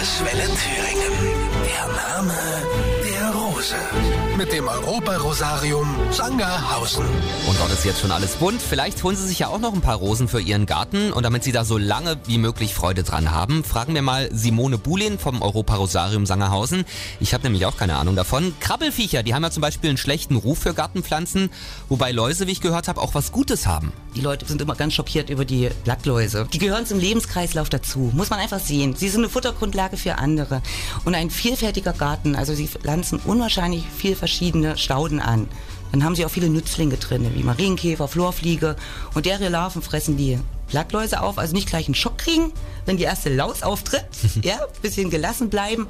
Landeswelle Thüringen. Der Name. Mit dem Europa-Rosarium Sangerhausen. Und dort ist jetzt schon alles bunt. Vielleicht holen Sie sich ja auch noch ein paar Rosen für Ihren Garten. Und damit Sie da so lange wie möglich Freude dran haben, fragen wir mal Simone Bulin vom Europa-Rosarium Sangerhausen. Ich habe nämlich auch keine Ahnung davon. Krabbelfiecher, die haben ja zum Beispiel einen schlechten Ruf für Gartenpflanzen, wobei Läuse, wie ich gehört habe, auch was Gutes haben. Die Leute sind immer ganz schockiert über die Blattläuse. Die gehören zum Lebenskreislauf dazu, muss man einfach sehen. Sie sind eine Futtergrundlage für andere. Und ein vielfältiger Garten, also sie pflanzen unwahrscheinlich viel verschiedene Stauden an. Dann haben sie auch viele Nützlinge drin, wie Marienkäfer, Florfliege. Und deren Larven fressen die Blattläuse auf, also nicht gleich einen Schock kriegen, wenn die erste Laus auftritt, ja, bisschen gelassen bleiben.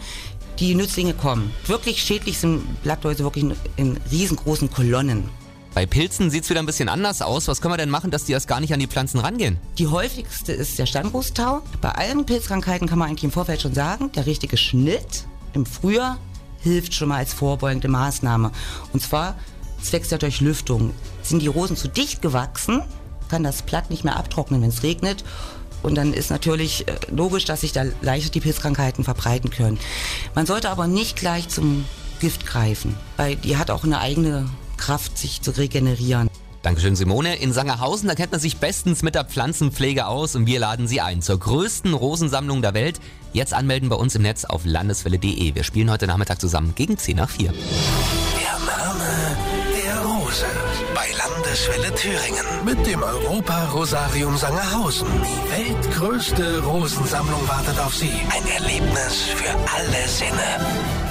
Die Nützlinge kommen. Wirklich schädlich sind Blattläuse wirklich in, in riesengroßen Kolonnen. Bei Pilzen sieht's wieder ein bisschen anders aus. Was können wir denn machen, dass die erst gar nicht an die Pflanzen rangehen? Die häufigste ist der Steinbrusttau. Bei allen Pilzkrankheiten kann man eigentlich im Vorfeld schon sagen, der richtige Schnitt im Frühjahr hilft schon mal als vorbeugende Maßnahme. Und zwar zwecks der Durchlüftung. Sind die Rosen zu dicht gewachsen, kann das Blatt nicht mehr abtrocknen, wenn es regnet. Und dann ist natürlich äh, logisch, dass sich da leichter die Pilzkrankheiten verbreiten können. Man sollte aber nicht gleich zum Gift greifen, weil die hat auch eine eigene Kraft, sich zu regenerieren. Dankeschön, Simone. In Sangerhausen, da kennt man sich bestens mit der Pflanzenpflege aus und wir laden Sie ein zur größten Rosensammlung der Welt. Jetzt anmelden bei uns im Netz auf landeswelle.de. Wir spielen heute Nachmittag zusammen gegen 10 nach 4. Der Name der Rose. Bei Landeswelle Thüringen. Mit dem Europa-Rosarium Sangerhausen. Die weltgrößte Rosensammlung wartet auf Sie. Ein Erlebnis für alle Sinne.